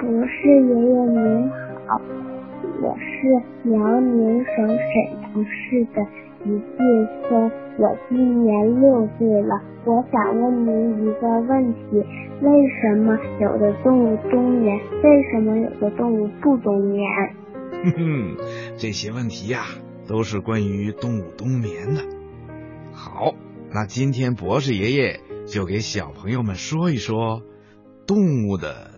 博士爷爷您好，我是辽宁省沈阳市的于劲松，我今年六岁了，我想问您一个问题：为什么有的动物冬眠？为什么有的动物不冬眠？哼哼，这些问题呀，都是关于动物冬眠的。好，那今天博士爷爷就给小朋友们说一说动物的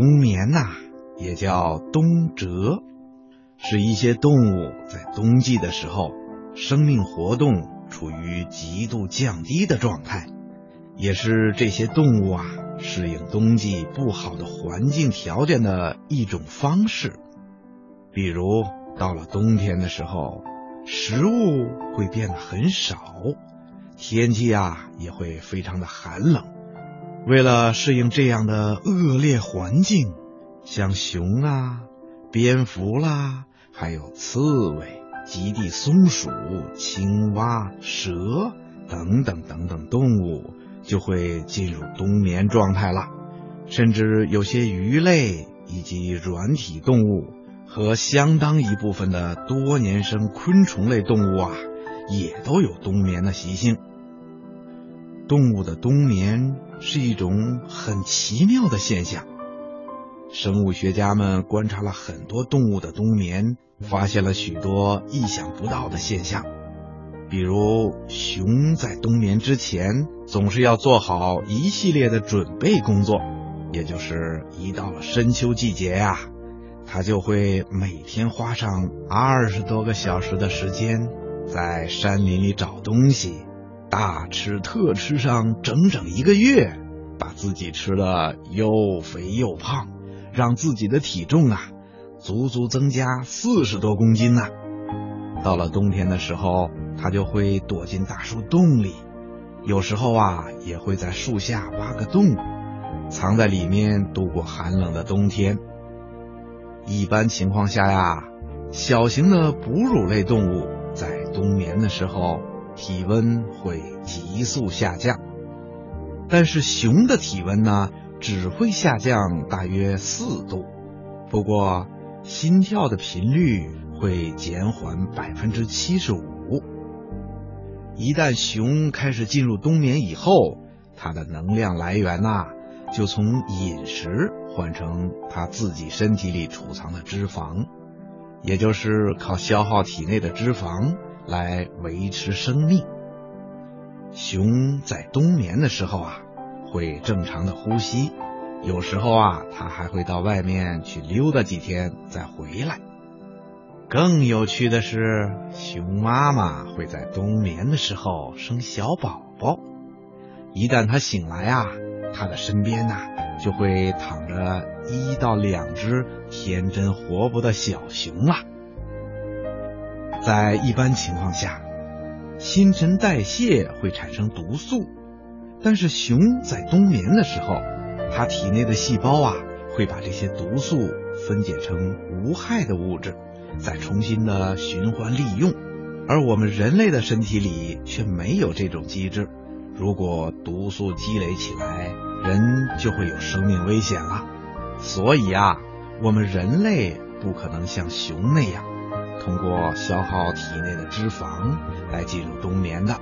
冬眠呐、也叫冬蛰，是一些动物在冬季的时候，生命活动处于极度降低的状态。也是这些动物啊适应冬季不好的环境条件的一种方式。比如到了冬天的时候，食物会变得很少，天气啊也会非常的寒冷。为了适应这样的恶劣环境，像熊啊、蝙蝠啦，还有刺猬、极地松鼠、青蛙、蛇等等等等动物。就会进入冬眠状态了，甚至有些鱼类以及软体动物和相当一部分的多年生昆虫类动物啊，也都有冬眠的习性。动物的冬眠是一种很奇妙的现象。生物学家们观察了很多动物的冬眠，发现了许多意想不到的现象。比如，熊在冬眠之前总是要做好一系列的准备工作，也就是一到了深秋季节呀、它就会每天花上二十多个小时的时间，在山林里找东西，大吃特吃上整整一个月，把自己吃的又肥又胖，让自己的体重啊足足增加四十多公斤呢、到了冬天的时候，它就会躲进大树洞里，有时候啊，也会在树下挖个洞，藏在里面度过寒冷的冬天。一般情况下呀，小型的哺乳类动物在冬眠的时候，体温会急速下降，但是熊的体温呢，只会下降大约四度，不过心跳的频率会减缓百分之七十五。一旦熊开始进入冬眠以后，它的能量来源呐、就从饮食换成它自己身体里储藏的脂肪，也就是靠消耗体内的脂肪来维持生命。熊在冬眠的时候啊，会正常的呼吸，有时候啊，它还会到外面去溜达几天再回来。更有趣的是，熊妈妈会在冬眠的时候生小宝宝。一旦它醒来啊，它的身边呐、就会躺着一到两只天真活泼的小熊啊。在一般情况下，新陈代谢会产生毒素，但是熊在冬眠的时候，它体内的细胞啊会把这些毒素分解成无害的物质。再重新的循环利用，而我们人类的身体里却没有这种机制。如果毒素积累起来，人就会有生命危险了。所以啊，我们人类不可能像熊那样，通过消耗体内的脂肪来进入冬眠的。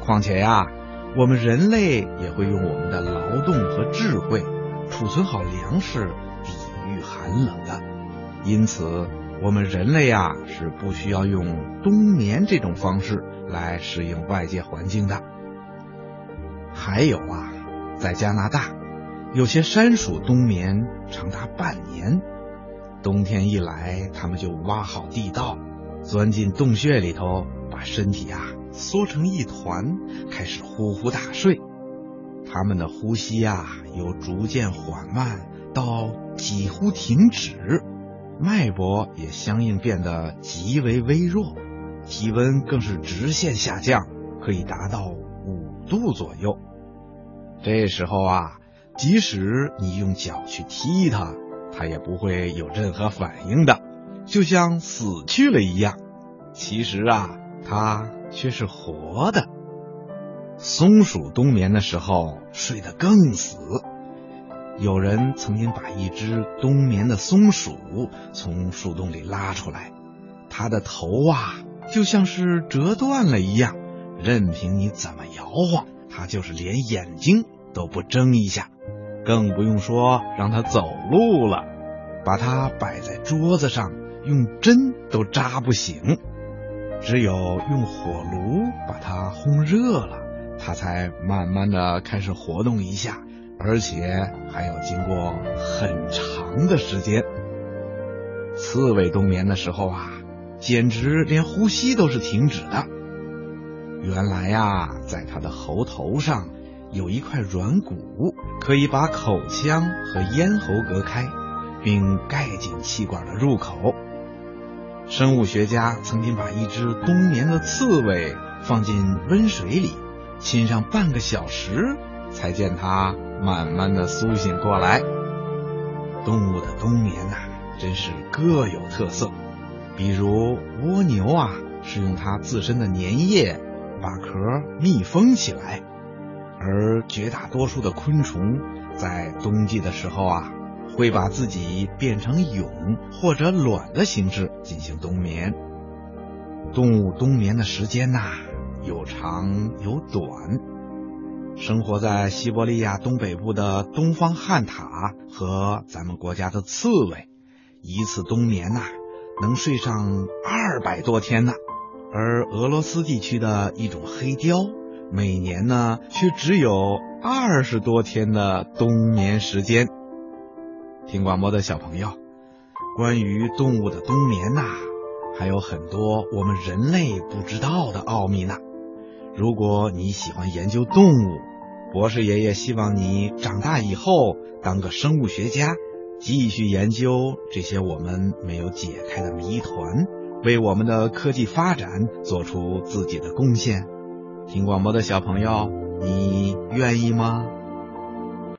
况且呀，我们人类也会用我们的劳动和智慧储存好粮食，抵御寒冷的。因此。我们人类啊是不需要用冬眠这种方式来适应外界环境的。还有啊，在加拿大，有些山鼠冬眠长达半年，冬天一来，它们就挖好地道，钻进洞穴里头，把身体啊缩成一团，开始呼呼大睡。它们的呼吸呀，由逐渐缓慢到几乎停止，脉搏也相应变得极为微弱，体温更是直线下降，可以达到五度左右。这时候啊，即使你用脚去踢它，它也不会有任何反应的，就像死去了一样。其实啊，它却是活的。松鼠冬眠的时候睡得更死。有人曾经把一只冬眠的松鼠从树洞里拉出来，它的头啊就像是折断了一样，任凭你怎么摇晃，它就是连眼睛都不睁一下，更不用说让它走路了。把它摆在桌子上，用针都扎不醒，只有用火炉把它烘热了。它才慢慢的开始活动一下，而且还要经过很长的时间。刺猬冬眠的时候啊，简直连呼吸都是停止的。原来呀，在它的喉头上有一块软骨，可以把口腔和咽喉隔开，并盖紧气管的入口。生物学家曾经把一只冬眠的刺猬放进温水里。浸上半个小时，才见它慢慢的苏醒过来。动物的冬眠呐，真是各有特色。比如蜗牛啊，是用它自身的粘液把壳密封起来；而绝大多数的昆虫在冬季的时候啊，会把自己变成蛹或者卵的形式进行冬眠。动物冬眠的时间呐。有长有短，生活在西伯利亚东北部的东方旱獭和咱们国家的刺猬，一次冬眠呐能睡上二百多天呢。而俄罗斯地区的一种黑雕，每年呢却只有二十多天的冬眠时间。听广播的小朋友，关于动物的冬眠呐，还有很多我们人类不知道的奥秘呢。如果你喜欢研究动物，博士爷爷希望你长大以后当个生物学家，继续研究这些我们没有解开的谜团，为我们的科技发展做出自己的贡献。听广播的小朋友，你愿意吗？